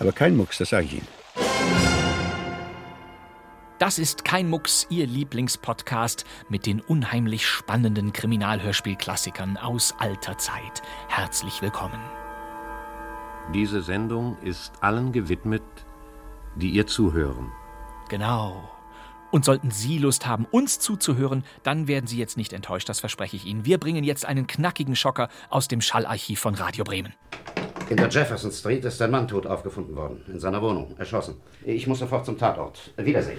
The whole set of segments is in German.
Aber kein Mucks, das sage ich Ihnen. Das ist kein Mucks, Ihr Lieblingspodcast mit den unheimlich spannenden Kriminalhörspielklassikern aus alter Zeit. Herzlich willkommen. Diese Sendung ist allen gewidmet, die ihr zuhören. Genau. Und sollten Sie Lust haben, uns zuzuhören, dann werden Sie jetzt nicht enttäuscht, das verspreche ich Ihnen. Wir bringen jetzt einen knackigen Schocker aus dem Schallarchiv von Radio Bremen. In der Jefferson Street ist ein Mann tot aufgefunden worden. In seiner Wohnung. Erschossen. Ich muss sofort zum Tatort. Wiedersehen.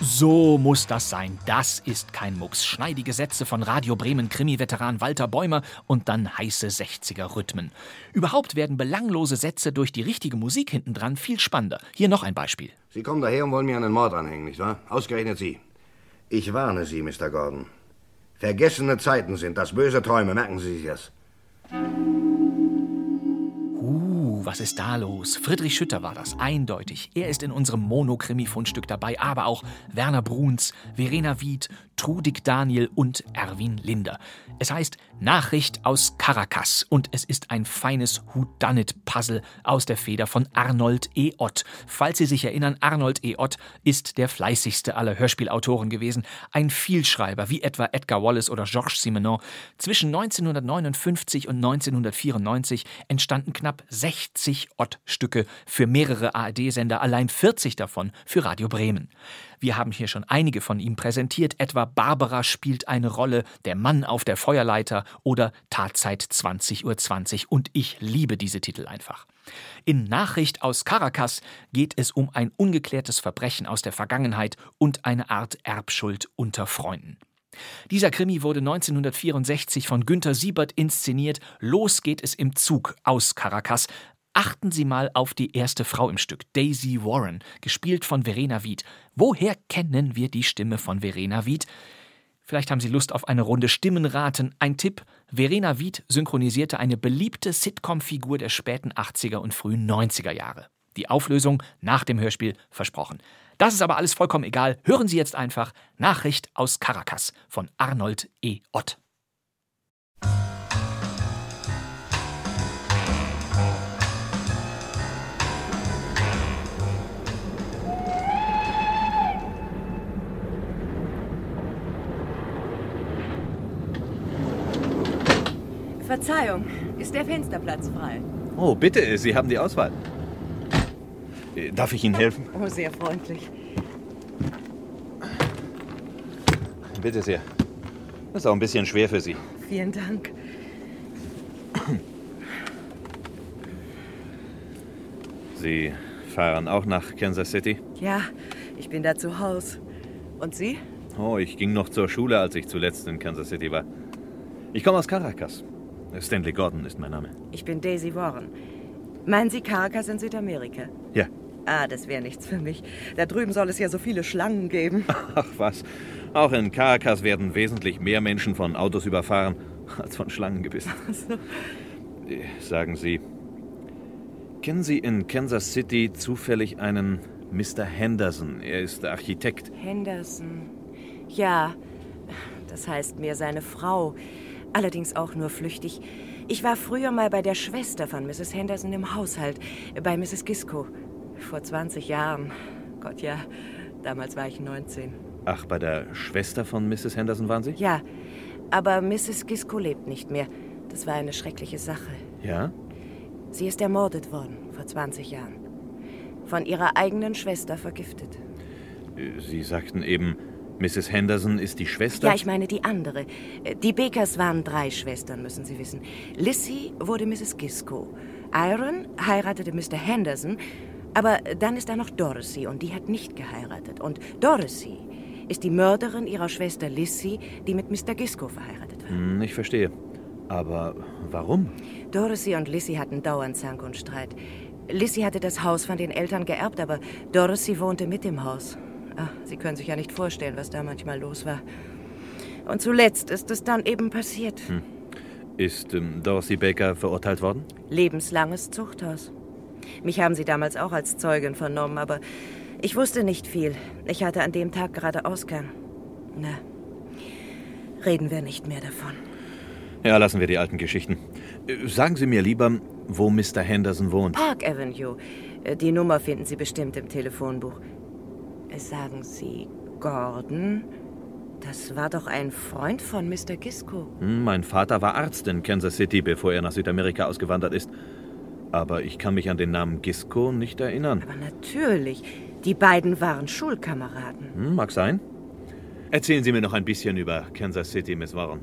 So muss das sein. Das ist kein Mucks. Schneidige Sätze von Radio Bremen Krimi-Veteran Walter Bäumer und dann heiße 60er-Rhythmen. Überhaupt werden belanglose Sätze durch die richtige Musik hintendran viel spannender. Hier noch ein Beispiel. Sie kommen daher und wollen mir einen Mord anhängen, nicht wahr? Ausgerechnet Sie. Ich warne Sie, Mr. Gordon. Vergessene Zeiten sind das böse Träume, merken Sie sich das. Uh, was ist da los? Friedrich Schütter war das, eindeutig. Er ist in unserem Monokrimi-Fundstück dabei, aber auch Werner Bruns, Verena Wied, Trudig Daniel und Erwin Linder. Es heißt Nachricht aus Caracas und es ist ein feines Whodunit-Puzzle aus der Feder von Arnold E. Ott. Falls Sie sich erinnern, Arnold E. Ott ist der fleißigste aller Hörspielautoren gewesen, ein Vielschreiber wie etwa Edgar Wallace oder Georges Simenon. Zwischen 1959 und 1994 entstanden knapp 60 Ott-Stücke für mehrere ARD-Sender, allein 40 davon für Radio Bremen. Wir haben hier schon einige von ihm präsentiert, etwa Barbara spielt eine Rolle, Der Mann auf der Feuerleiter oder Tatzeit 20.20 Uhr 20 und ich liebe diese Titel einfach. In Nachricht aus Caracas geht es um ein ungeklärtes Verbrechen aus der Vergangenheit und eine Art Erbschuld unter Freunden. Dieser Krimi wurde 1964 von Günter Siebert inszeniert. Los geht es im Zug aus Caracas. Achten Sie mal auf die erste Frau im Stück, Daisy Warren, gespielt von Verena Wied. Woher kennen wir die Stimme von Verena Wied? Vielleicht haben Sie Lust auf eine Runde Stimmenraten. Ein Tipp: Verena Wied synchronisierte eine beliebte Sitcom-Figur der späten 80er und frühen 90er Jahre. Die Auflösung nach dem Hörspiel versprochen. Das ist aber alles vollkommen egal. Hören Sie jetzt einfach Nachricht aus Caracas von Arnold E. Ott. Verzeihung, ist der Fensterplatz frei? Oh, bitte, Sie haben die Auswahl. Äh, Darf ich Ihnen helfen? Oh, sehr freundlich. Bitte sehr. Das ist auch ein bisschen schwer für Sie. Vielen Dank. Sie fahren auch nach Kansas City? Ja, ich bin da zu Hause. Und Sie? Oh, ich ging noch zur Schule, als ich zuletzt in Kansas City war. Ich komme aus Caracas. Stanley Gordon ist mein Name. Ich bin Daisy Warren. Meinen Sie Caracas in Südamerika? Ja. Ah, das wäre nichts für mich. Da drüben soll es ja so viele Schlangen geben. Ach was. Auch in Caracas werden wesentlich mehr Menschen von Autos überfahren als von Schlangen gebissen. So. Äh, Sagen Sie, kennen Sie in Kansas City zufällig einen Mr. Henderson? Er ist Architekt. Henderson. Ja, das heißt mir seine Frau. Allerdings auch nur flüchtig. Ich war früher mal bei der Schwester von Mrs. Henderson im Haushalt, bei Mrs. Gisco. Vor 20 Jahren. Gott ja, damals war ich 19. Ach, bei der Schwester von Mrs. Henderson waren Sie? Ja, aber Mrs. Gisco lebt nicht mehr. Das war eine schreckliche Sache. Ja? Sie ist ermordet worden, vor 20 Jahren. Von ihrer eigenen Schwester vergiftet. Äh, Sie sagten eben, Mrs. Henderson ist die Schwester? Ja, ich meine die andere. Die Bakers waren drei Schwestern, müssen Sie wissen. Lissy wurde Mrs. Gisco. Iron heiratete Mr. Henderson. Aber dann ist da noch Dorothy und die hat nicht geheiratet. Und Dorothy ist die Mörderin ihrer Schwester Lissy, die mit Mr. Gisco verheiratet war. Hm, ich verstehe. Aber warum? Dorothy und Lissy hatten dauernd Zank und Streit. Lissy hatte das Haus von den Eltern geerbt, aber Dorothy wohnte mit im Haus. Ach, Sie können sich ja nicht vorstellen, was da manchmal los war. Und zuletzt ist es dann eben passiert. Hm. Ist ähm, Dorothy Baker verurteilt worden? Lebenslanges Zuchthaus. Mich haben Sie damals auch als Zeugin vernommen, aber ich wusste nicht viel. Ich hatte an dem Tag gerade Ausgang. Na, reden wir nicht mehr davon. Ja, lassen wir die alten Geschichten. Äh, sagen Sie mir lieber, wo Mr. Henderson wohnt. Park Avenue. Äh, Die Nummer finden Sie bestimmt im Telefonbuch. Sagen Sie, Gordon? Das war doch ein Freund von Mr. Gisco. Hm, Mein Vater war Arzt in Kansas City, bevor er nach Südamerika ausgewandert ist. Aber ich kann mich an den Namen Gisco nicht erinnern. Aber natürlich. Die beiden waren Schulkameraden. Hm, mag sein. Erzählen Sie mir noch ein bisschen über Kansas City, Miss Warren.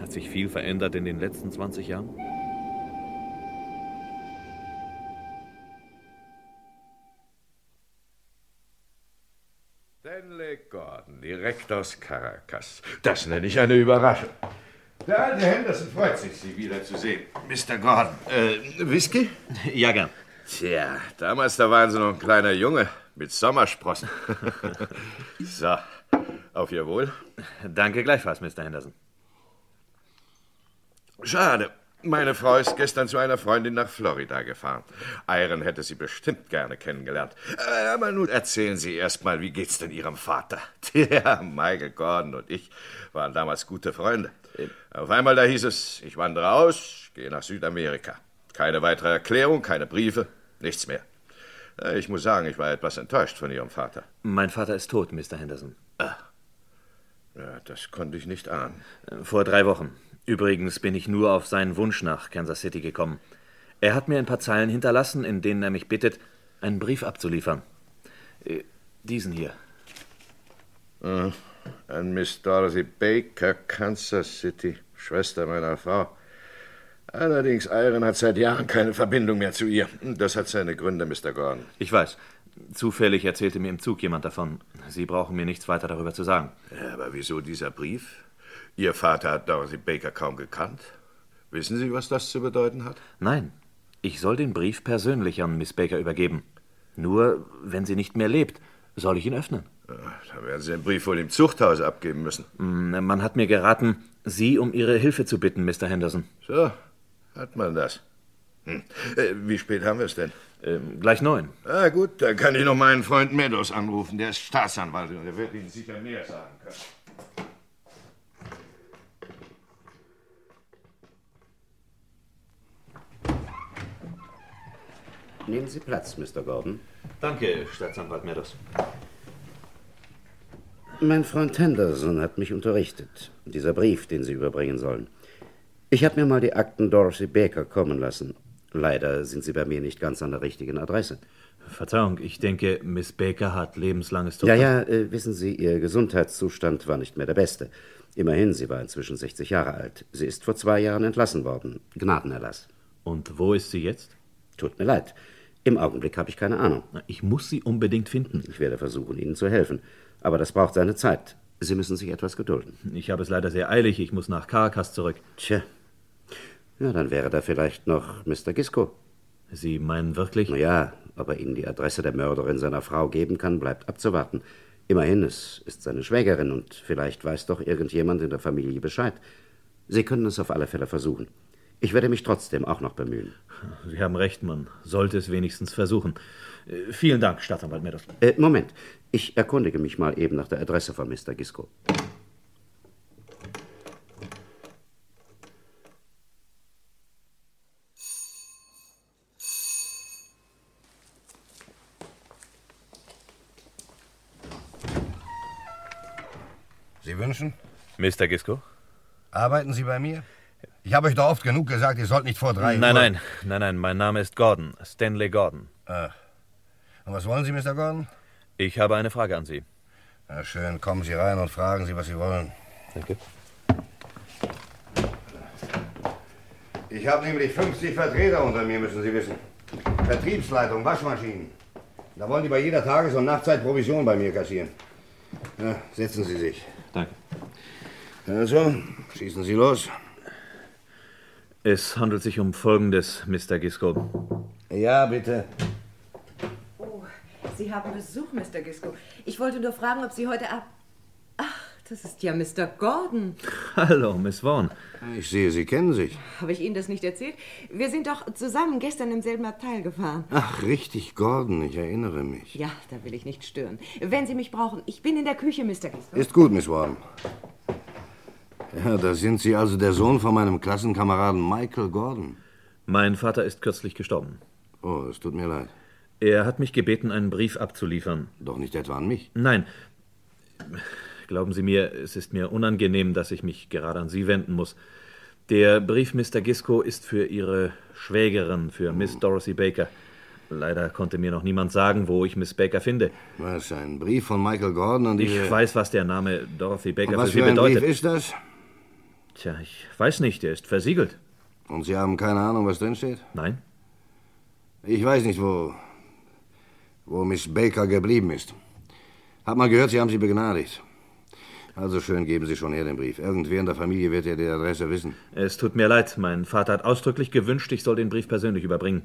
Hat sich viel verändert in den letzten 20 Jahren? Gordon, direkt aus Caracas. Das nenne ich eine Überraschung. Der alte Henderson freut sich, Sie wiederzusehen. Mr. Gordon, äh, Whisky? Ja, gern. Tja, damals, da waren Sie noch ein kleiner Junge mit Sommersprossen. so, auf Ihr Wohl. Danke gleichfalls, Mr. Henderson. Schade. Meine Frau ist gestern zu einer Freundin nach Florida gefahren. Iron hätte sie bestimmt gerne kennengelernt. Äh, Aber nun erzählen Sie erst mal, wie geht's denn Ihrem Vater? Tja, Michael Gordon und ich waren damals gute Freunde. Auf einmal da hieß es, ich wandere aus, gehe nach Südamerika. Keine weitere Erklärung, keine Briefe, nichts mehr. Äh, Ich muss sagen, ich war etwas enttäuscht von Ihrem Vater. Mein Vater ist tot, Mr. Henderson. Ja, das konnte ich nicht ahnen. Vor drei Wochen. Übrigens bin ich nur auf seinen Wunsch nach Kansas City gekommen. Er hat mir ein paar Zeilen hinterlassen, in denen er mich bittet, einen Brief abzuliefern. Äh, Diesen hier. Äh, An Miss Dorothy Baker, Kansas City, Schwester meiner Frau. Allerdings, Iron hat seit Jahren keine Verbindung mehr zu ihr. Das hat seine Gründe, Mr. Gordon. Ich weiß. Zufällig erzählte mir im Zug jemand davon. Sie brauchen mir nichts weiter darüber zu sagen. Ja, aber wieso dieser Brief? Ihr Vater hat Dorothy Baker kaum gekannt. Wissen Sie, was das zu bedeuten hat? Nein, ich soll den Brief persönlich an Miss Baker übergeben. Nur, wenn sie nicht mehr lebt, soll ich ihn öffnen. Ja, Dann werden Sie den Brief wohl im Zuchthaus abgeben müssen. Mm, Man hat mir geraten, Sie um Ihre Hilfe zu bitten, Mr. Henderson. So, hat man das. Hm. Äh, wie spät haben wir es denn? Ähm, gleich neun. Ah, gut, dann kann ich noch meinen Freund Meadows anrufen. Der ist Staatsanwalt und der wird Ihnen sicher mehr sagen können. Nehmen Sie Platz, Mr. Gordon. Danke, Staatsanwalt Meadows. Mein Freund Henderson hat mich unterrichtet. Dieser Brief, den Sie überbringen sollen. Ich habe mir mal die Akten Dorothy Baker kommen lassen. Leider sind sie bei mir nicht ganz an der richtigen Adresse. Verzeihung, ich denke, Miss Baker hat lebenslanges Ja, ja, äh, wissen Sie, Ihr Gesundheitszustand war nicht mehr der beste. Immerhin, sie war inzwischen 60 Jahre alt. Sie ist vor zwei Jahren entlassen worden. Gnadenerlass. Und wo ist sie jetzt? Tut mir leid. Im Augenblick habe ich keine Ahnung. Ich muss sie unbedingt finden. Ich werde versuchen, Ihnen zu helfen. Aber das braucht seine Zeit. Sie müssen sich etwas gedulden. Ich habe es leider sehr eilig. Ich muss nach Caracas zurück. Tja. Ja, dann wäre da vielleicht noch Mr. Gisco. Sie meinen wirklich? Na ja, ob er Ihnen die Adresse der Mörderin seiner Frau geben kann, bleibt abzuwarten. Immerhin, es ist seine Schwägerin und vielleicht weiß doch irgendjemand in der Familie Bescheid. Sie können es auf alle Fälle versuchen. Ich werde mich trotzdem auch noch bemühen. Sie haben recht, man sollte es wenigstens versuchen. Äh, vielen Dank, Staatsanwalt Meadows. Äh, Moment. Ich erkundige mich mal eben nach der Adresse von Mr. Gisco. Sie wünschen? Mr. Gisco? Arbeiten Sie bei mir? Ich habe euch doch oft genug gesagt, ihr sollt nicht vor drei Nein, Uhr... nein, nein, nein, mein Name ist Gordon, Stanley Gordon. Ah. Und was wollen Sie, Mr. Gordon? Ich habe eine Frage an Sie. Na schön, kommen Sie rein und fragen Sie, was Sie wollen. Danke. Ich habe nämlich 50 Vertreter unter mir, müssen Sie wissen. Vertriebsleitung, Waschmaschinen. Da wollen die bei jeder Tages- und Nachtzeit Provision bei mir kassieren. Ja, setzen Sie sich. Danke. Also, schießen Sie los. Es handelt sich um Folgendes, Mr. Gisco. Ja, bitte. Oh, Sie haben Besuch, Mr. Gisco. Ich wollte nur fragen, ob Sie heute ab... Ach, das ist ja Mr. Gordon. Hallo, Miss Vaughn. Ich sehe, Sie kennen sich. Habe ich Ihnen das nicht erzählt? Wir sind doch zusammen gestern im selben Abteil gefahren. Ach, richtig, Gordon, ich erinnere mich. Ja, da will ich nicht stören. Wenn Sie mich brauchen, ich bin in der Küche, Mr. Gisco. Ist gut, Miss Warren. Ja, da sind Sie also der Sohn von meinem Klassenkameraden Michael Gordon. Mein Vater ist kürzlich gestorben. Oh, es tut mir leid. Er hat mich gebeten, einen Brief abzuliefern. Doch nicht etwa an mich. Nein. Glauben Sie mir, es ist mir unangenehm, dass ich mich gerade an Sie wenden muss. Der Brief Mr. Gisco ist für Ihre Schwägerin, für Miss Dorothy Baker. Leider konnte mir noch niemand sagen, wo ich Miss Baker finde. Was, ein Brief von Michael Gordon an die... Ich weiß, was der Name Dorothy Baker was für Sie für ein bedeutet. Brief ist das? Tja, ich weiß nicht, er ist versiegelt. Und Sie haben keine Ahnung, was drin steht? Nein. Ich weiß nicht, wo... wo Miss Baker geblieben ist. Hab mal gehört, Sie haben sie begnadigt. Also schön, geben Sie schon her den Brief. Irgendwer in der Familie wird ja die Adresse wissen. Es tut mir leid, mein Vater hat ausdrücklich gewünscht, ich soll den Brief persönlich überbringen.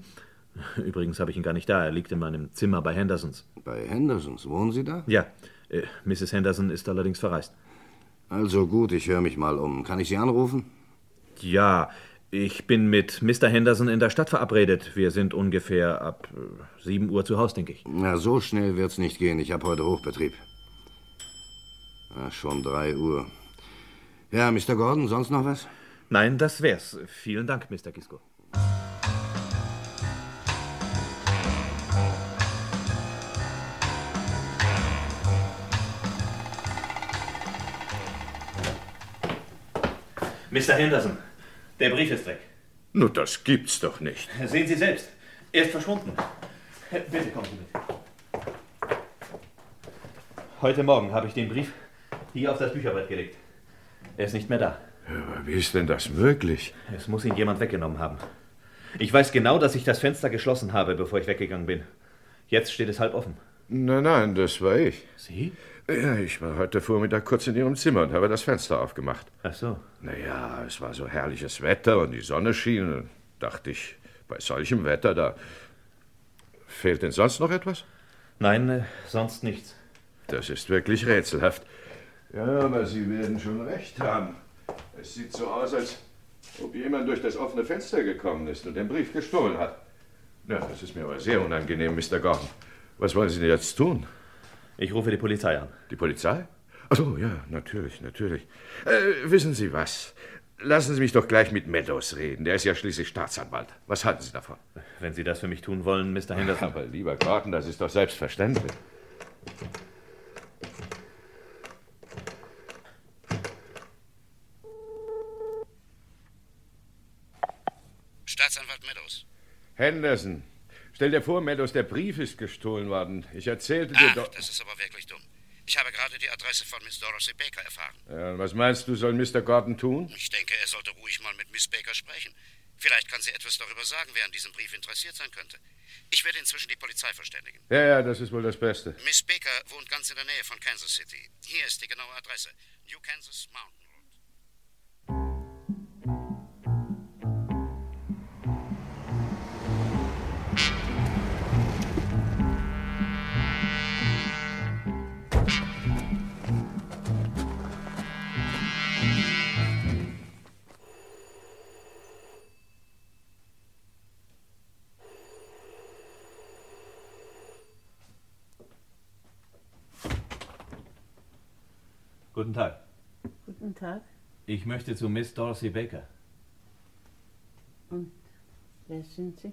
Übrigens habe ich ihn gar nicht da, er liegt in meinem Zimmer bei Hendersons. Bei Hendersons? Wohnen Sie da? Ja, äh, Mrs. Henderson ist allerdings verreist. Also gut, ich höre mich mal um. Kann ich Sie anrufen? Ja, ich bin mit Mr. Henderson in der Stadt verabredet. Wir sind ungefähr ab äh, 7 Uhr zu Hause, denke ich. Na, so schnell wird's nicht gehen. Ich habe heute Hochbetrieb. Ach, schon drei Uhr. Ja, Mr. Gordon, sonst noch was? Nein, das wär's. Vielen Dank, Mr. Gisco. Mr. Henderson, der Brief ist weg. Nur das gibt's doch nicht. Sehen Sie selbst. Er ist verschwunden. Bitte kommen Sie mit. Heute Morgen habe ich den Brief hier auf das Bücherbrett gelegt. Er ist nicht mehr da. Aber wie ist denn das möglich? Es muss ihn jemand weggenommen haben. Ich weiß genau, dass ich das Fenster geschlossen habe, bevor ich weggegangen bin. Jetzt steht es halb offen. Nein, nein, das war ich. Sie? Ja, ich war heute Vormittag kurz in Ihrem Zimmer und habe das Fenster aufgemacht. Ach so. Naja, es war so herrliches Wetter und die Sonne schien. Und dachte ich, bei solchem Wetter, da. Fehlt denn sonst noch etwas? Nein, äh, sonst nichts. Das ist wirklich rätselhaft. Ja, aber Sie werden schon recht haben. Es sieht so aus, als ob jemand durch das offene Fenster gekommen ist und den Brief gestohlen hat. Ja, das ist mir aber sehr unangenehm, Mr. Gordon. Was wollen Sie denn jetzt tun? Ich rufe die Polizei an. Die Polizei? Ach so, ja, natürlich, natürlich. Äh, wissen Sie was? Lassen Sie mich doch gleich mit Meadows reden. Der ist ja schließlich Staatsanwalt. Was halten Sie davon? Wenn Sie das für mich tun wollen, Mr. Henderson. Aber lieber Gordon, das ist doch selbstverständlich. Staatsanwalt Meadows. Henderson, stell dir vor, Meadows, der Brief ist gestohlen worden. Ich erzählte dir doch. das ist aber wirklich dumm. Ich habe gerade die Adresse von Miss Dorothy Baker erfahren. Ja, was meinst du, soll Mr. Gordon tun? Ich denke, er sollte ruhig mal mit Miss Baker sprechen. Vielleicht kann sie etwas darüber sagen, wer an diesem Brief interessiert sein könnte. Ich werde inzwischen die Polizei verständigen. Ja, ja, das ist wohl das Beste. Miss Baker wohnt ganz in der Nähe von Kansas City. Hier ist die genaue Adresse. New Kansas Mountain Guten Tag. Guten Tag. Ich möchte zu Miss Dorothy Baker. Und wer sind Sie?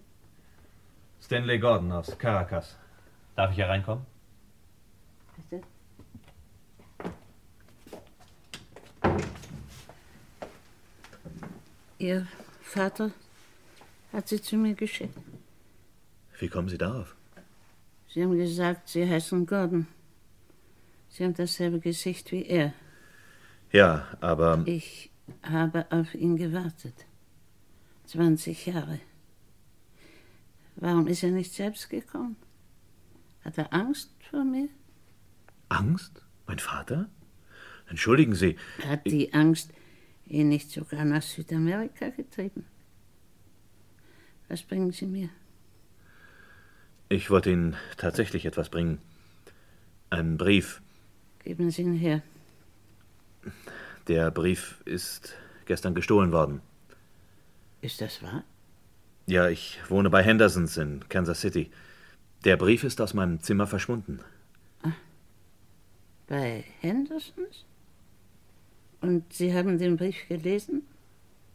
Stanley Gordon aus Caracas. Darf ich hereinkommen? Bitte? Ihr Vater hat Sie zu mir geschickt. Wie kommen Sie darauf? Sie haben gesagt, Sie heißen Gordon. Sie haben dasselbe Gesicht wie er. Ja, aber Ich habe auf ihn gewartet. 20 Jahre. Warum ist er nicht selbst gekommen? Hat er Angst vor mir? Angst? Mein Vater? Entschuldigen Sie. Hat die Angst ihn nicht sogar nach Südamerika getrieben? Was bringen Sie mir? Ich wollte Ihnen tatsächlich etwas bringen. Einen Brief. Geben Sie ihn her. Der Brief ist gestern gestohlen worden. Ist das wahr? Ja, ich wohne bei Hendersons in Kansas City. Der Brief ist aus meinem Zimmer verschwunden. Bei Hendersons? Und Sie haben den Brief gelesen?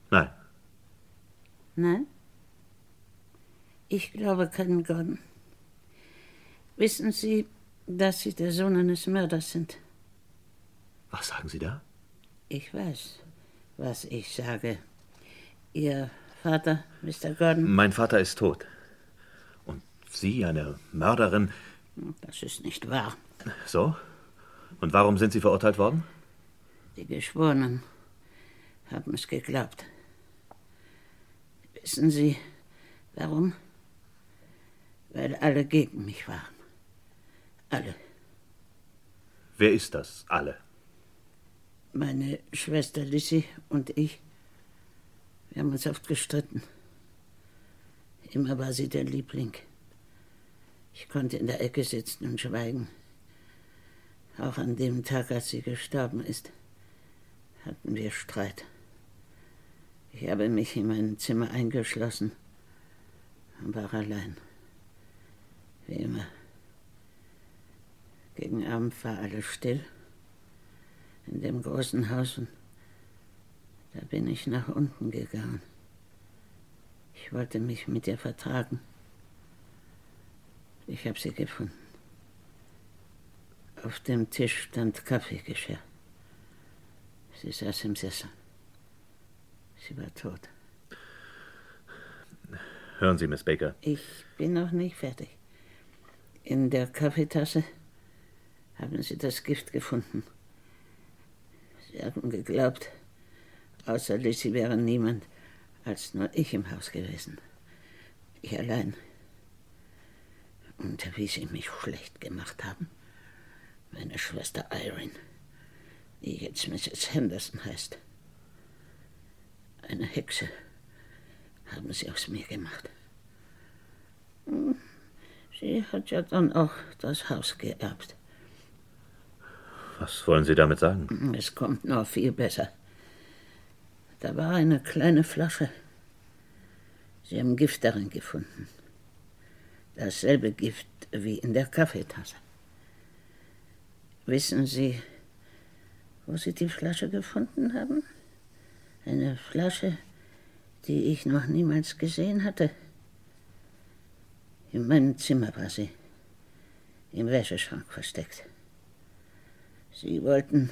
Nein. Nein? Ich glaube keinen Gordon. Wissen Sie, dass Sie der Sohn eines Mörders sind? Was sagen Sie da? Ich weiß, was ich sage. Ihr Vater, Mr. Gordon? Mein Vater ist tot. Und Sie, eine Mörderin. Das ist nicht wahr. So? Und warum sind Sie verurteilt worden? Die Geschworenen haben es geglaubt. Wissen Sie, warum? Weil alle gegen mich waren. Alle. Wer ist das? Alle. Meine Schwester Lissy und ich. Wir haben uns oft gestritten. Immer war sie der Liebling. Ich konnte in der Ecke sitzen und schweigen. Auch an dem Tag, als sie gestorben ist, hatten wir Streit. Ich habe mich in mein Zimmer eingeschlossen und war allein. Wie immer. Gegen Abend war alles still in dem großen Haus und da bin ich nach unten gegangen. Ich wollte mich mit ihr vertragen. Ich habe sie gefunden. Auf dem Tisch stand Kaffeegeschirr. Sie saß im Sessel. Sie war tot. Hören Sie, Miss Baker. Ich bin noch nicht fertig. In der Kaffeetasse haben sie das Gift gefunden. Sie haben geglaubt, außer Lissy wäre niemand als nur ich im Haus gewesen. Ich allein. Und wie sie mich schlecht gemacht haben. Meine Schwester Irene, die jetzt Mrs. Henderson heißt. Eine Hexe haben sie aus mir gemacht. Hm, Sie hat ja dann auch das Haus geerbt. Was wollen Sie damit sagen? Es kommt noch viel besser. Da war eine kleine Flasche. Sie haben Gift darin gefunden. Dasselbe Gift wie in der Kaffeetasse. Wissen Sie, wo Sie die Flasche gefunden haben? Eine Flasche, die ich noch niemals gesehen hatte. In meinem Zimmer war sie, im Wäscheschrank versteckt. Sie wollten,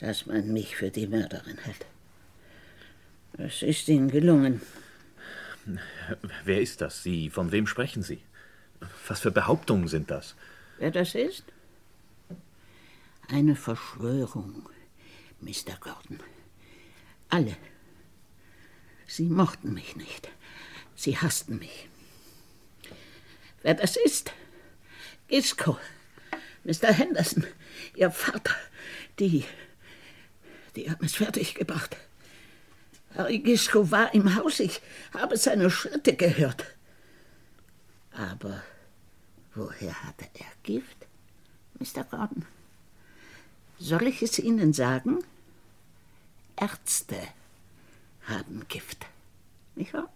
dass man mich für die Mörderin hält. Es ist Ihnen gelungen. Wer ist das? Sie? Von wem sprechen Sie? Was für Behauptungen sind das? Wer das ist? Eine Verschwörung, Mr. Gordon. Alle. Sie mochten mich nicht. Sie hassten mich. Wer das ist? Gisco. Mr. Henderson, Ihr Vater. Die. Die haben es fertig gebracht. Harry Gisco war im Haus. Ich habe seine Schritte gehört. Aber woher hatte er Gift, Mr. Gordon? Soll ich es Ihnen sagen? Ärzte haben Gift. Nicht wahr?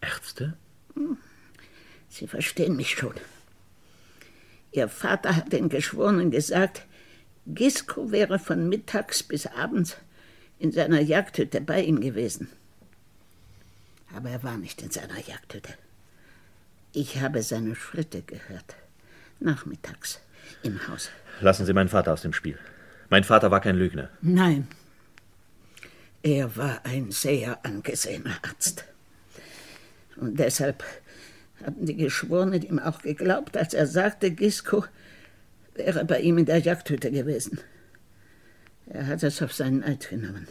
Ärzte? Hm. Sie verstehen mich schon. Ihr Vater hat den Geschworenen gesagt, Gisco wäre von mittags bis abends in seiner Jagdhütte bei ihm gewesen. Aber er war nicht in seiner Jagdhütte. Ich habe seine Schritte gehört. Nachmittags im Haus. Lassen Sie meinen Vater aus dem Spiel. Mein Vater war kein Lügner. Nein. Er war ein sehr angesehener Arzt. Und deshalb haben die Geschworenen ihm auch geglaubt, als er sagte, Gisco wäre bei ihm in der Jagdhütte gewesen. Er hat es auf seinen Eid genommen.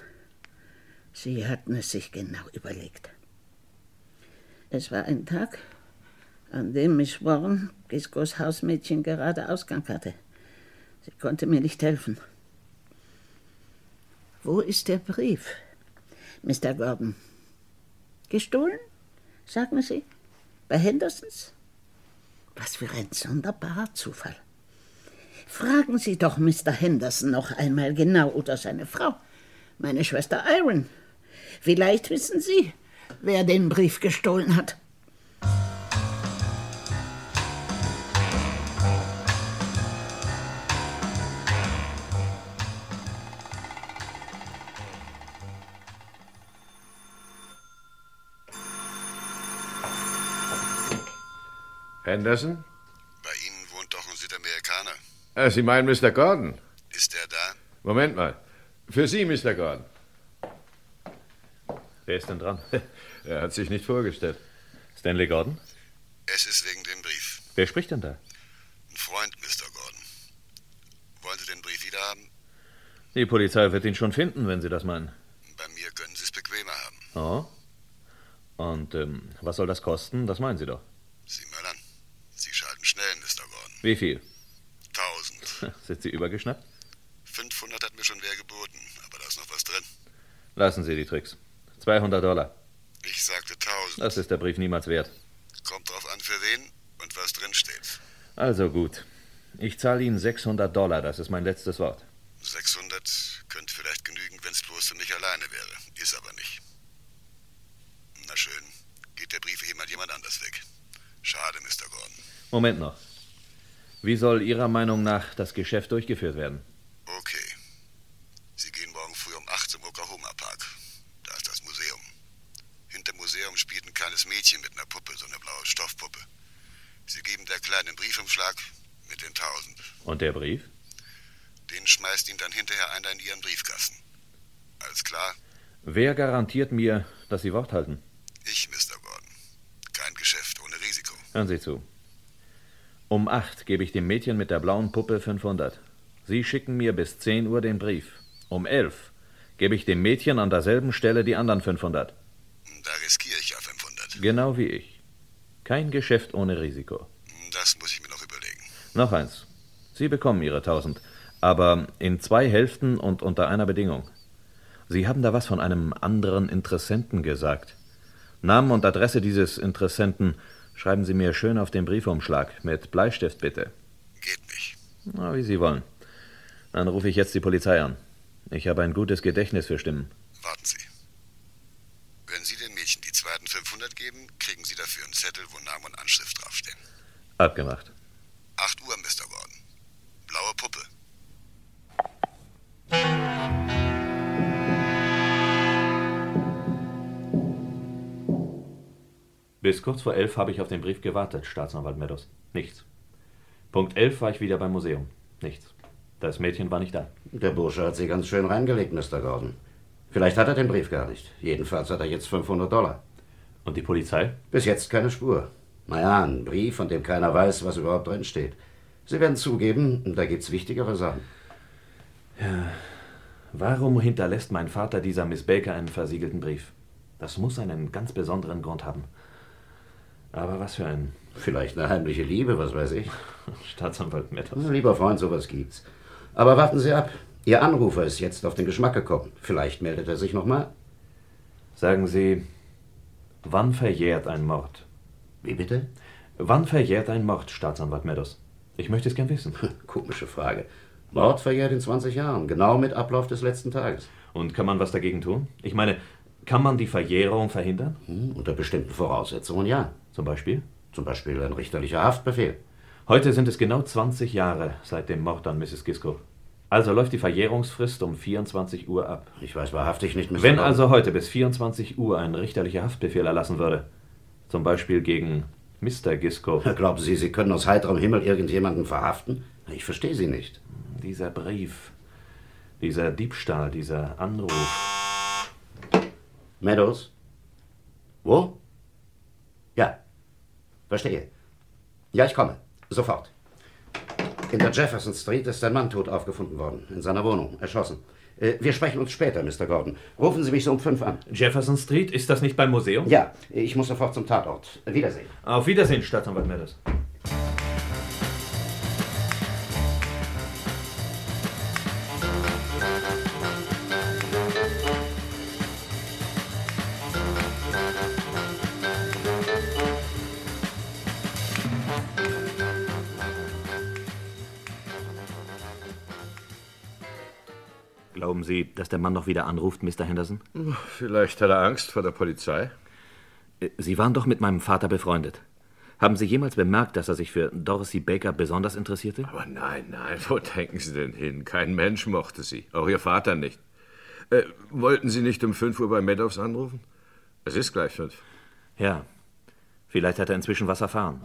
Sie hatten es sich genau überlegt. Es war ein Tag, an dem Miss Warren, Giscos Hausmädchen, gerade Ausgang hatte. Sie konnte mir nicht helfen. Wo ist der Brief, Mr. Gordon? Gestohlen? Sagen Sie? Bei Hendersons? Was für ein sonderbarer Zufall. Fragen Sie doch Mr. Henderson noch einmal genau oder seine Frau, meine Schwester Iron. Vielleicht wissen Sie, wer den Brief gestohlen hat. Henderson? Bei Ihnen wohnt doch ein Südamerikaner. Ah, Sie meinen Mr. Gordon? Ist er da? Moment mal. Für Sie, Mr. Gordon. Wer ist denn dran? Er hat sich nicht vorgestellt. Stanley Gordon? Es ist wegen dem Brief. Wer spricht denn da? Ein Freund, Mr. Gordon. Wollen Sie den Brief wieder haben? Die Polizei wird ihn schon finden, wenn Sie das meinen. Bei mir können Sie es bequemer haben. Oh. Und ähm, was soll das kosten? Das meinen Sie doch. Sie möllern. Sie schalten schnell, Mr. Gordon. Wie viel? Tausend. Sind Sie übergeschnappt? 500 hat mir schon wer geboten, aber da ist noch was drin. Lassen Sie die Tricks. 200 Dollar. Ich sagte tausend. Das ist der Brief niemals wert. Kommt drauf an, für wen und was drin steht. Also gut. Ich zahle Ihnen 600 Dollar, das ist mein letztes Wort. 600 könnte vielleicht genügen, wenn es bloß für mich alleine wäre. Ist aber nicht. Na schön. Geht der Brief eben an jemand anders weg. Schade, Mr. Gordon. Moment noch. Wie soll Ihrer Meinung nach das Geschäft durchgeführt werden? Okay. Sie gehen morgen früh um 8 zum Oklahoma Park. Da ist das Museum. Hinter dem Museum spielt ein kleines Mädchen mit einer Puppe, so eine blaue Stoffpuppe. Sie geben der Kleinen einen Briefumschlag mit den tausend. Und der Brief? Den schmeißt ihn dann hinterher einer in Ihren Briefkasten. Alles klar? Wer garantiert mir, dass Sie Wort halten? Ich, Mr. Gordon. Kein Geschäft ohne Risiko. Hören Sie zu. Um acht gebe ich dem Mädchen mit der blauen Puppe 500. Sie schicken mir bis 10 Uhr den Brief. Um elf gebe ich dem Mädchen an derselben Stelle die anderen 500. Da riskiere ich ja 500. Genau wie ich. Kein Geschäft ohne Risiko. Das muss ich mir noch überlegen. Noch eins. Sie bekommen Ihre 1000, aber in zwei Hälften und unter einer Bedingung. Sie haben da was von einem anderen Interessenten gesagt. Namen und Adresse dieses Interessenten schreiben Sie mir schön auf den Briefumschlag. Mit Bleistift bitte. Geht nicht. Na, wie Sie wollen. Dann rufe ich jetzt die Polizei an. Ich habe ein gutes Gedächtnis für Stimmen. Warten Sie. Wenn Sie dem Mädchen die zweiten 500 geben, kriegen Sie dafür einen Zettel, wo Name und Anschrift draufstehen. Abgemacht. Bis kurz vor elf habe ich auf den Brief gewartet, Staatsanwalt Meadows. Nichts. Punkt elf war ich wieder beim Museum. Nichts. Das Mädchen war nicht da. Der Bursche hat sie ganz schön reingelegt, Mr. Gordon. Vielleicht hat er den Brief gar nicht. Jedenfalls hat er jetzt 500 Dollar. Und die Polizei? Bis jetzt keine Spur. Naja, ein Brief, von dem keiner weiß, was überhaupt drin steht. Sie werden zugeben, da gibt's wichtigere Sachen. Ja. Warum hinterlässt mein Vater dieser Miss Baker einen versiegelten Brief? Das muss einen ganz besonderen Grund haben. Aber was für ein. Vielleicht eine heimliche Liebe, was weiß ich. Staatsanwalt Meadows. Lieber Freund, sowas gibt's. Aber warten Sie ab. Ihr Anrufer ist jetzt auf den Geschmack gekommen. Vielleicht meldet er sich nochmal. Sagen Sie, wann verjährt ein Mord? Wie bitte? Wann verjährt ein Mord, Staatsanwalt Meadows? Ich möchte es gern wissen. Komische Frage. Mord verjährt in 20 Jahren, genau mit Ablauf des letzten Tages. Und kann man was dagegen tun? Ich meine, kann man die Verjährung verhindern? Hm, unter bestimmten Voraussetzungen ja. Zum Beispiel? Zum Beispiel ein richterlicher Haftbefehl. Heute sind es genau 20 Jahre seit dem Mord an Mrs. Gisco. Also läuft die Verjährungsfrist um 24 Uhr ab. Ich weiß wahrhaftig nicht, Mr. Wenn also heute bis 24 Uhr ein richterlicher Haftbefehl erlassen würde, zum Beispiel gegen Mr. Gisco. Glauben Sie, Sie können aus heiterem Himmel irgendjemanden verhaften? Ich verstehe Sie nicht. Dieser Brief, dieser Diebstahl, dieser Anruf. Meadows? Wo? Verstehe. Ja, ich komme. Sofort. In der Jefferson Street ist ein Mann tot aufgefunden worden. In seiner Wohnung. Erschossen. Äh, Wir sprechen uns später, Mr. Gordon. Rufen Sie mich so um fünf an. Jefferson Street, ist das nicht beim Museum? Ja, ich muss sofort zum Tatort. Wiedersehen. Auf Wiedersehen, Staatsanwalt Meadows. Glauben Sie, dass der Mann noch wieder anruft, Mr. Henderson? Vielleicht hat er Angst vor der Polizei. Äh, Sie waren doch mit meinem Vater befreundet. Haben Sie jemals bemerkt, dass er sich für Dorothy Baker besonders interessierte? Aber nein, nein, wo denken Sie denn hin? Kein Mensch mochte sie, auch Ihr Vater nicht. Äh, wollten Sie nicht um 5 Uhr bei Meadows anrufen? Es ist gleich fünf. Ja. Vielleicht hat er inzwischen was erfahren.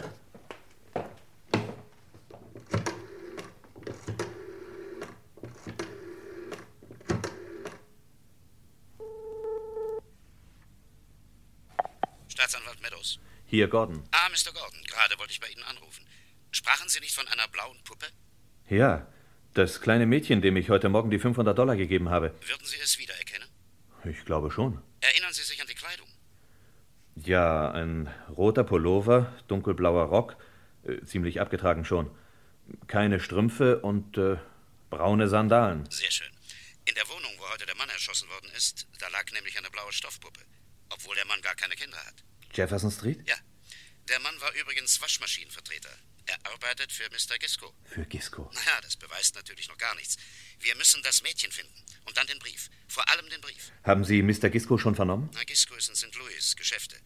Staatsanwalt Meadows. Hier, Gordon. Ah, Mr. Gordon, gerade wollte ich bei Ihnen anrufen. Sprachen Sie nicht von einer blauen Puppe? Ja, das kleine Mädchen, dem ich heute Morgen die 500 Dollar gegeben habe. Würden Sie es wiedererkennen? Ich glaube schon. Erinnern Sie sich an die Kleidung? Ja, ein roter Pullover, dunkelblauer Rock, äh, ziemlich abgetragen schon. Keine Strümpfe und äh, braune Sandalen. Sehr schön. In der Wohnung, wo heute der Mann erschossen worden ist, da lag nämlich eine blaue Stoffpuppe. Obwohl der Mann gar keine Kinder hat. Jefferson Street? Ja. Der Mann war übrigens Waschmaschinenvertreter. Er arbeitet für Mr. Gisco. Für Gisco. Naja, das beweist natürlich noch gar nichts. Wir müssen das Mädchen finden. Und dann den Brief. Vor allem den Brief. Haben Sie Mr. Gisco schon vernommen? Na, Gisco ist in St. Louis, Geschäfte.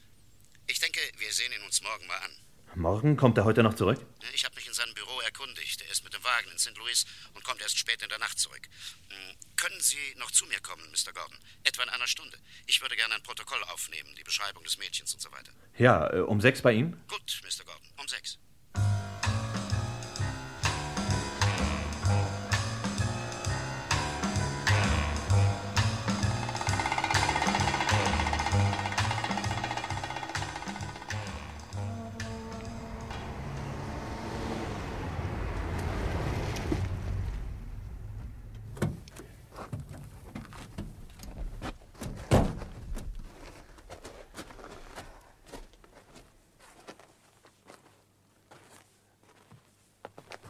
Ich denke, wir sehen ihn uns morgen mal an. Morgen kommt er heute noch zurück? Ich habe mich in seinem Büro erkundigt. Er ist mit dem Wagen in St. Louis und kommt erst spät in der Nacht zurück. Hm, Können Sie noch zu mir kommen, Mr. Gordon? Etwa in einer Stunde. Ich würde gerne ein Protokoll aufnehmen, die Beschreibung des Mädchens und so weiter. Ja, äh, um sechs bei Ihnen? Gut, Mr. Gordon, um sechs.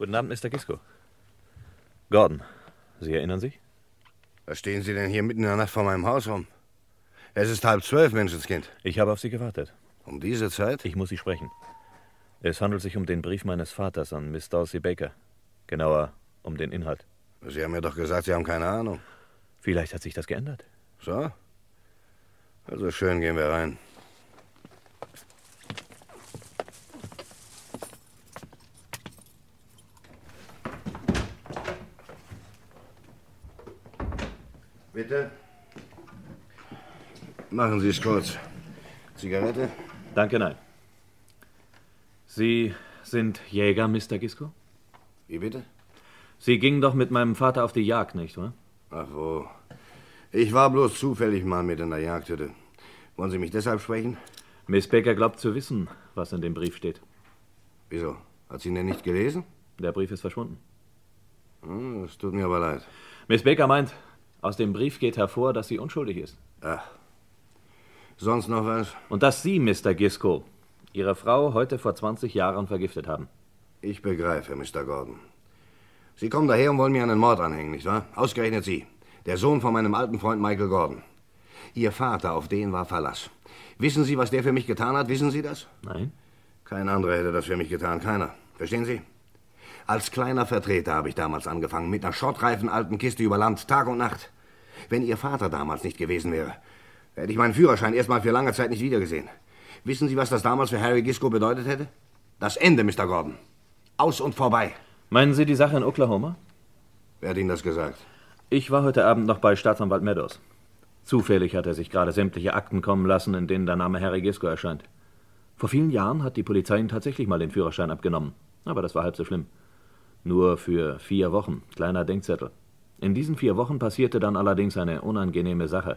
Guten Abend, Mr. Gisco. Gordon, Sie erinnern sich? Was stehen Sie denn hier mitten in der Nacht vor meinem Haus rum? Es ist halb zwölf, Menschenskind. Ich habe auf Sie gewartet. Um diese Zeit? Ich muss Sie sprechen. Es handelt sich um den Brief meines Vaters an Miss Darcy Baker. Genauer, um den Inhalt. Sie haben mir doch gesagt, Sie haben keine Ahnung. Vielleicht hat sich das geändert. So? Also schön, gehen wir rein. Bitte? Machen Sie es kurz. Zigarette? Danke, nein. Sie sind Jäger, Mr. Gisco? Wie bitte? Sie gingen doch mit meinem Vater auf die Jagd, nicht wahr? Ach wo. Ich war bloß zufällig mal mit in der Jagdhütte. Wollen Sie mich deshalb sprechen? Miss Baker glaubt zu wissen, was in dem Brief steht. Wieso? Hat sie ihn denn nicht gelesen? Der Brief ist verschwunden. Hm, Das tut mir aber leid. Miss Baker meint, aus dem Brief geht hervor, dass sie unschuldig ist. Ach. Sonst noch was? Und dass Sie, Mr. Gisco, Ihre Frau heute vor 20 Jahren vergiftet haben. Ich begreife, Mr. Gordon. Sie kommen daher und wollen mir einen Mord anhängen, nicht wahr? Ausgerechnet Sie. Der Sohn von meinem alten Freund Michael Gordon. Ihr Vater, auf den war Verlass. Wissen Sie, was der für mich getan hat? Wissen Sie das? Nein. Kein anderer hätte das für mich getan. Keiner. Verstehen Sie? Als kleiner Vertreter habe ich damals angefangen, mit einer schrottreifen alten Kiste über Land, Tag und Nacht. Wenn Ihr Vater damals nicht gewesen wäre, hätte ich meinen Führerschein erstmal für lange Zeit nicht wiedergesehen. Wissen Sie, was das damals für Harry Gisco bedeutet hätte? Das Ende, Mr. Gordon. Aus und vorbei. Meinen Sie die Sache in Oklahoma? Wer hat Ihnen das gesagt? Ich war heute Abend noch bei Staatsanwalt Meadows. Zufällig hat er sich gerade sämtliche Akten kommen lassen, in denen der Name Harry Gisco erscheint. Vor vielen Jahren hat die Polizei ihm tatsächlich mal den Führerschein abgenommen. Aber das war halb so schlimm. Nur für vier Wochen. Kleiner Denkzettel. In diesen vier Wochen passierte dann allerdings eine unangenehme Sache.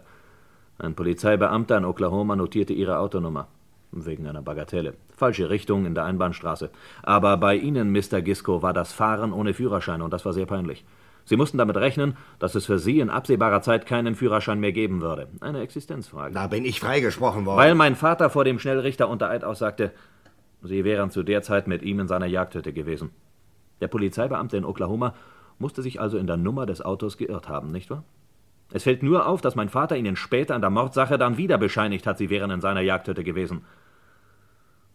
Ein Polizeibeamter in Oklahoma notierte ihre Autonummer. Wegen einer Bagatelle. Falsche Richtung in der Einbahnstraße. Aber bei Ihnen, Mr. Gisco, war das Fahren ohne Führerschein und das war sehr peinlich. Sie mussten damit rechnen, dass es für Sie in absehbarer Zeit keinen Führerschein mehr geben würde. Eine Existenzfrage. Da bin ich freigesprochen worden. Weil mein Vater vor dem Schnellrichter unter Eid aussagte, Sie wären zu der Zeit mit ihm in seiner Jagdhütte gewesen. Der Polizeibeamte in Oklahoma musste sich also in der Nummer des Autos geirrt haben, nicht wahr? Es fällt nur auf, dass mein Vater Ihnen später in der Mordsache dann wieder bescheinigt hat, Sie wären in seiner Jagdhütte gewesen.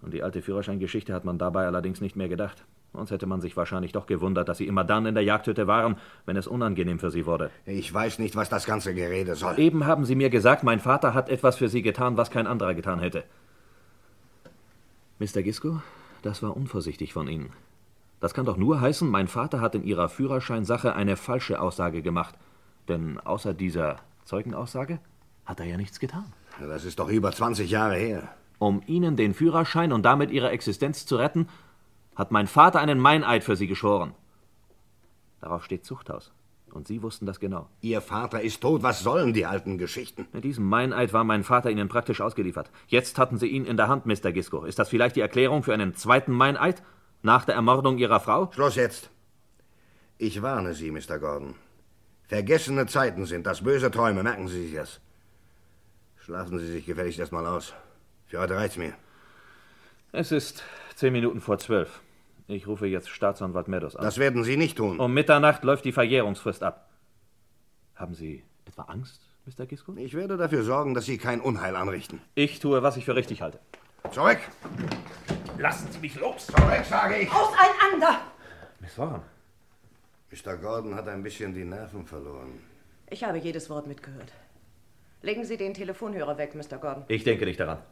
Und die alte Führerscheingeschichte hat man dabei allerdings nicht mehr gedacht. Sonst hätte man sich wahrscheinlich doch gewundert, dass Sie immer dann in der Jagdhütte waren, wenn es unangenehm für Sie wurde. Ich weiß nicht, was das ganze Gerede soll. Eben haben Sie mir gesagt, mein Vater hat etwas für Sie getan, was kein anderer getan hätte. Mr. Gisco, das war unvorsichtig von Ihnen. Das kann doch nur heißen, mein Vater hat in Ihrer Führerscheinsache eine falsche Aussage gemacht. Denn außer dieser Zeugenaussage hat er ja nichts getan. Das ist doch über 20 Jahre her. Um Ihnen den Führerschein und damit Ihre Existenz zu retten, hat mein Vater einen Meineid für Sie geschworen. Darauf steht Zuchthaus. Und Sie wussten das genau. Ihr Vater ist tot. Was sollen die alten Geschichten? Mit diesem Meineid war mein Vater Ihnen praktisch ausgeliefert. Jetzt hatten Sie ihn in der Hand, Mr. Gisco. Ist das vielleicht die Erklärung für einen zweiten Meineid? Nach der Ermordung Ihrer Frau? Schluss jetzt. Ich warne Sie, Mr. Gordon. Vergessene Zeiten sind das. Böse Träume. Merken Sie sich das. Schlafen Sie sich gefälligst erstmal aus. Für heute reicht's mir. Es ist zehn Minuten vor zwölf. Ich rufe jetzt Staatsanwalt Meadows an. Das werden Sie nicht tun. Um Mitternacht läuft die Verjährungsfrist ab. Haben Sie etwa Angst, Mr. Gisco? Ich werde dafür sorgen, dass Sie kein Unheil anrichten. Ich tue, was ich für richtig halte. Zurück! Lassen Sie mich los! Zurück, sage ich! Auseinander! Miss Warren. Mr. Gordon hat ein bisschen die Nerven verloren. Ich habe jedes Wort mitgehört. Legen Sie den Telefonhörer weg, Mr. Gordon. Ich denke nicht daran.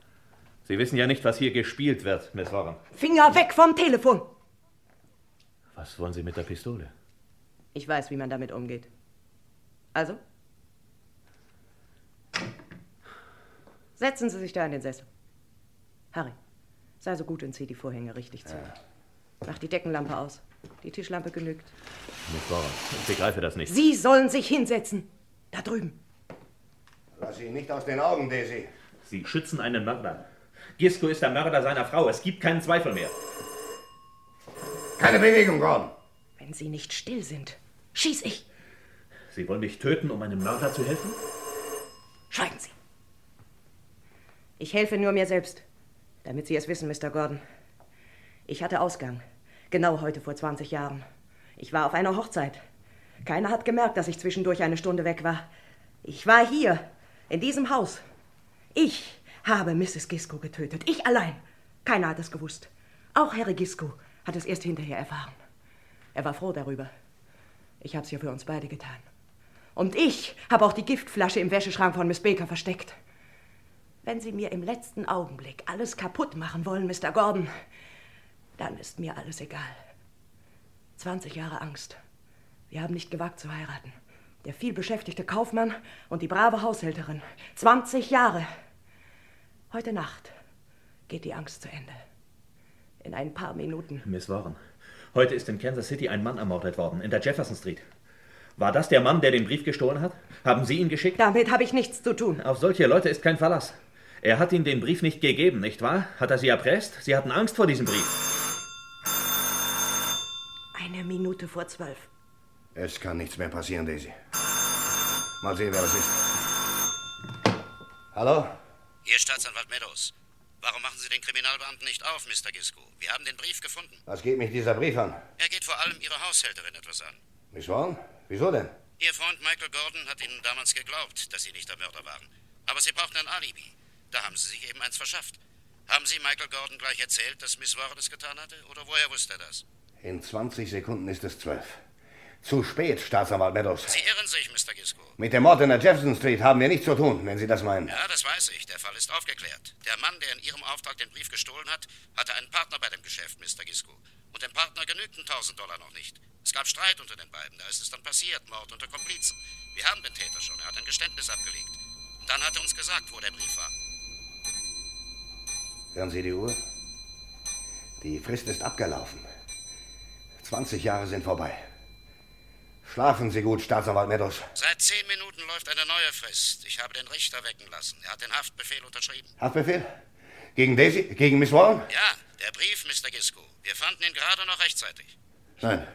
Sie wissen ja nicht, was hier gespielt wird, Miss Warren. Finger weg vom Telefon! Was wollen Sie mit der Pistole? Ich weiß, wie man damit umgeht. Also? Setzen Sie sich da in den Sessel. Harry, sei so gut und zieh die Vorhänge richtig zu. Mach die Deckenlampe aus. Die Tischlampe genügt. Ich begreife das nicht. Sie sollen sich hinsetzen. Da drüben. Lass ihn nicht aus den Augen, Daisy. Sie schützen einen Mörder. Gisco ist der Mörder seiner Frau. Es gibt keinen Zweifel mehr. Keine Bewegung, Gordon. Wenn Sie nicht still sind, schieß ich. Sie wollen mich töten, um einem Mörder zu helfen? Schweigen Sie. Ich helfe nur mir selbst, damit Sie es wissen, Mr. Gordon. Ich hatte Ausgang. Genau heute vor 20 Jahren. Ich war auf einer Hochzeit. Keiner hat gemerkt, dass ich zwischendurch eine Stunde weg war. Ich war hier, in diesem Haus. Ich habe Mrs. Gisco getötet. Ich allein. Keiner hat es gewusst. Auch Harry Gisco hat es erst hinterher erfahren. Er war froh darüber. Ich habe es ja für uns beide getan. Und ich habe auch die Giftflasche im Wäscheschrank von Miss Baker versteckt. Wenn Sie mir im letzten Augenblick alles kaputt machen wollen, Mr. Gordon, dann ist mir alles egal. 20 Jahre Angst. Wir haben nicht gewagt zu heiraten. Der vielbeschäftigte Kaufmann und die brave Haushälterin. 20 Jahre. Heute Nacht geht die Angst zu Ende. In ein paar Minuten. Miss Warren, heute ist in Kansas City ein Mann ermordet worden, in der Jefferson Street. War das der Mann, der den Brief gestohlen hat? Haben Sie ihn geschickt? Damit habe ich nichts zu tun. Auf solche Leute ist kein Verlass. Er hat Ihnen den Brief nicht gegeben, nicht wahr? Hat er Sie erpresst? Sie hatten Angst vor diesem Brief. Eine Minute vor zwölf. Es kann nichts mehr passieren, Daisy. Mal sehen, wer das ist. Hallo? Hier Staatsanwalt Meadows. Warum machen Sie den Kriminalbeamten nicht auf, Mr. Gisco? Wir haben den Brief gefunden. Was geht mich dieser Brief an? Er geht vor allem Ihrer Haushälterin etwas an. Miss Warren? Wieso denn? Ihr Freund Michael Gordon hat Ihnen damals geglaubt, dass Sie nicht der Mörder waren. Aber Sie brauchten ein Alibi. Da haben Sie sich eben eins verschafft. Haben Sie Michael Gordon gleich erzählt, dass Miss Warren es getan hatte? Oder woher wusste er das? In 20 Sekunden ist es zwölf. Zu spät, Staatsanwalt Meadows. Sie irren sich, Mr. Gisco. Mit dem Mord in der Jefferson Street haben wir nichts zu tun, wenn Sie das meinen. Ja, das weiß ich. Der Fall ist aufgeklärt. Der Mann, der in Ihrem Auftrag den Brief gestohlen hat, hatte einen Partner bei dem Geschäft, Mr. Gisco. Und dem Partner genügten 1000 Dollar noch nicht. Es gab Streit unter den beiden. Da ist es dann passiert, Mord unter Komplizen. Wir haben den Täter schon. Er hat ein Geständnis abgelegt. Und dann hat er uns gesagt, wo der Brief war. Hören Sie die Uhr? Die Frist ist abgelaufen. 20 Jahre sind vorbei. Schlafen Sie gut, Staatsanwalt Meadows. Seit zehn Minuten läuft eine neue Frist. Ich habe den Richter wecken lassen. Er hat den Haftbefehl unterschrieben. Haftbefehl? Gegen Daisy? Gegen Miss Warren? Ja, der Brief, Mr. Gisco. Wir fanden ihn gerade noch rechtzeitig. Nein.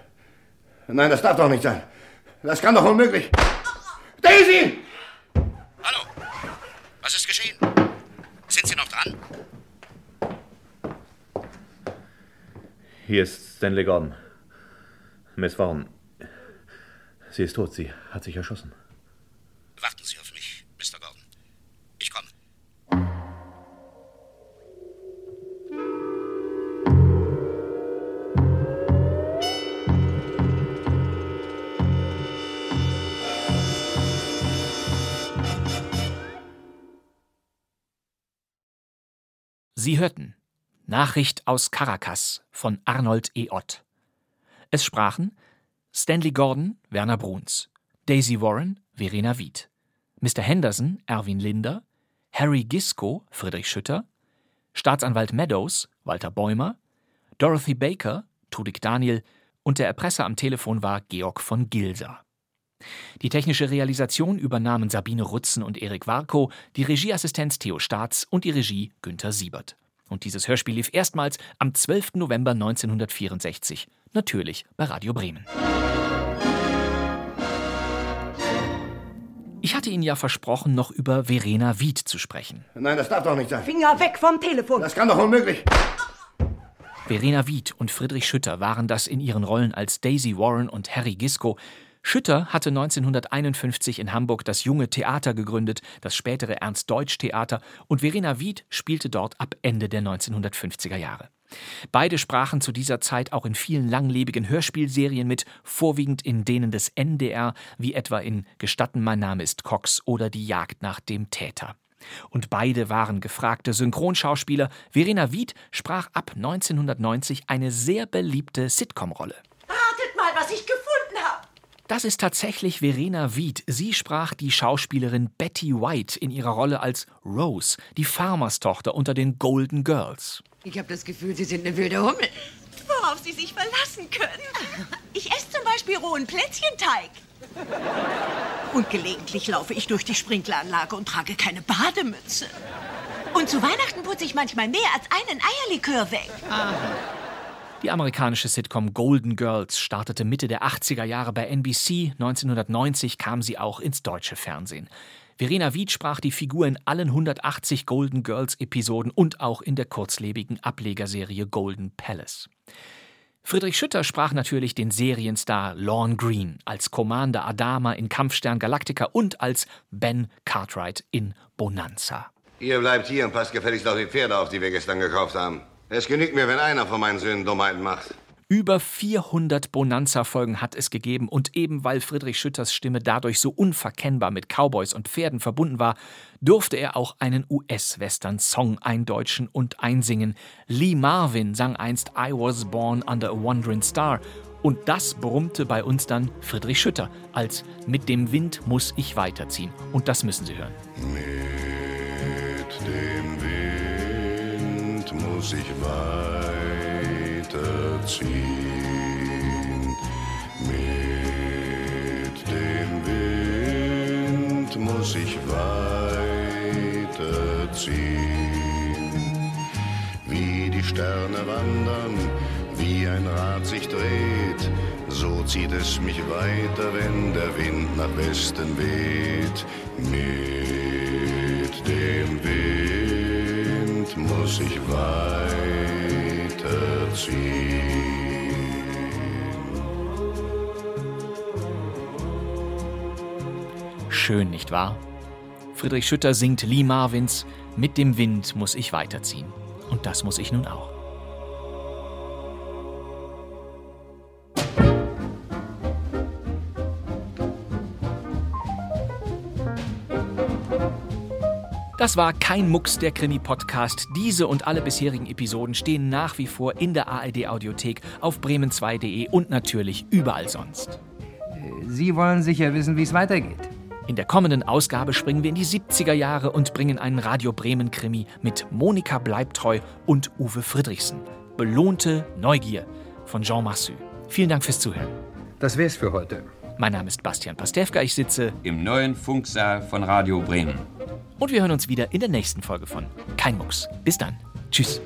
Nein, das darf doch nicht sein. Das kann doch unmöglich. Daisy! Hallo. Was ist geschehen? Sind Sie noch dran? Hier ist Stanley Gordon. Miss Vaughan. Sie ist tot. Sie hat sich erschossen. Warten Sie auf mich, Mr. Gordon. Ich komme. Sie hörten Nachricht aus Caracas von Arnold E. Ott. Es sprachen Stanley Gordon, Werner Bruns, Daisy Warren, Verena Wied, Mr. Henderson, Erwin Linder, Harry Gisco, Friedrich Schütter, Staatsanwalt Meadows, Walter Bäumer, Dorothy Baker, Trudig Daniel und der Erpresser am Telefon war Georg von Gilser. Die technische Realisation übernahmen Sabine Rutzen und Erik Warkow, die Regieassistenz Theo Staats und die Regie Günther Siebert. Und dieses Hörspiel lief erstmals am 12. November 1964, natürlich bei Radio Bremen. Ich hatte Ihnen ja versprochen, noch über Verena Wied zu sprechen. Nein, das darf doch nicht sein. Finger weg vom Telefon. Das kann doch unmöglich. Verena Wied und Friedrich Schütter waren das in ihren Rollen als Daisy Warren und Harry Gisco. Schütter hatte 1951 in Hamburg das Junge Theater gegründet, das spätere Ernst-Deutsch-Theater, und Verena Wied spielte dort ab Ende der 1950er Jahre. Beide sprachen zu dieser Zeit auch in vielen langlebigen Hörspielserien mit, vorwiegend in denen des NDR, wie etwa in Gestatten, mein Name ist Cox oder Die Jagd nach dem Täter. Und beide waren gefragte Synchronschauspieler. Verena Wied sprach ab 1990 eine sehr beliebte Sitcom-Rolle. Ratet mal, was ich gefunden habe. Das ist tatsächlich Verena Wied. Sie sprach die Schauspielerin Betty White in ihrer Rolle als Rose, die Farmerstochter unter den Golden Girls. Ich habe das Gefühl, Sie sind eine wilde Hummel. Worauf Sie sich verlassen können. Ich esse zum Beispiel rohen Plätzchenteig. Und gelegentlich laufe ich durch die Sprinkleranlage und trage keine Bademütze. Und zu Weihnachten putze ich manchmal mehr als einen Eierlikör weg. Die amerikanische Sitcom Golden Girls startete Mitte der 80er Jahre bei NBC. 1990 kam sie auch ins deutsche Fernsehen. Verena Wied sprach die Figur in allen 180 Golden Girls Episoden und auch in der kurzlebigen Ablegerserie Golden Palace. Friedrich Schütter sprach natürlich den Serienstar Lorne Green als Commander Adama in Kampfstern Galactica und als Ben Cartwright in Bonanza. Ihr bleibt hier und passt gefälligst auf die Pferde auf, die wir gestern gekauft haben. Es genügt mir, wenn einer von meinen Söhnen Dummheiten macht. Über 400 Bonanza-Folgen hat es gegeben und eben weil Friedrich Schütters Stimme dadurch so unverkennbar mit Cowboys und Pferden verbunden war, durfte er auch einen US-Western-Song eindeutschen und einsingen. Lee Marvin sang einst I Was Born Under a Wandering Star und das brummte bei uns dann Friedrich Schütter als Mit dem Wind muss ich weiterziehen. Und das müssen Sie hören. Mit muss weiterziehen. Mit dem Wind muss ich weiterziehen. Wie die Sterne wandern, wie ein Rad sich dreht, so zieht es mich weiter, wenn der Wind nach Westen weht. Mit dem Wind muss ich weiterziehen. Schön, nicht wahr? Friedrich Schütter singt Lee Marvins Mit dem Wind muss ich weiterziehen. Und das muss ich nun auch. Das war kein Mucks, der Krimi-Podcast. Diese und alle bisherigen Episoden stehen nach wie vor in der ARD-Audiothek auf bremen2.de und natürlich überall sonst. Sie wollen sicher wissen, wie es weitergeht. In der kommenden Ausgabe springen wir in die 70er Jahre und bringen einen Radio Bremen Krimi mit Monika Bleibtreu und Uwe Friedrichsen. Belohnte Neugier von Jean Massu. Vielen Dank fürs Zuhören. Das wär's für heute. Mein Name ist Bastian Pastewka. Ich sitze im neuen Funksaal von Radio Bremen. Und wir hören uns wieder in der nächsten Folge von Kein Mucks. Bis dann. Tschüss.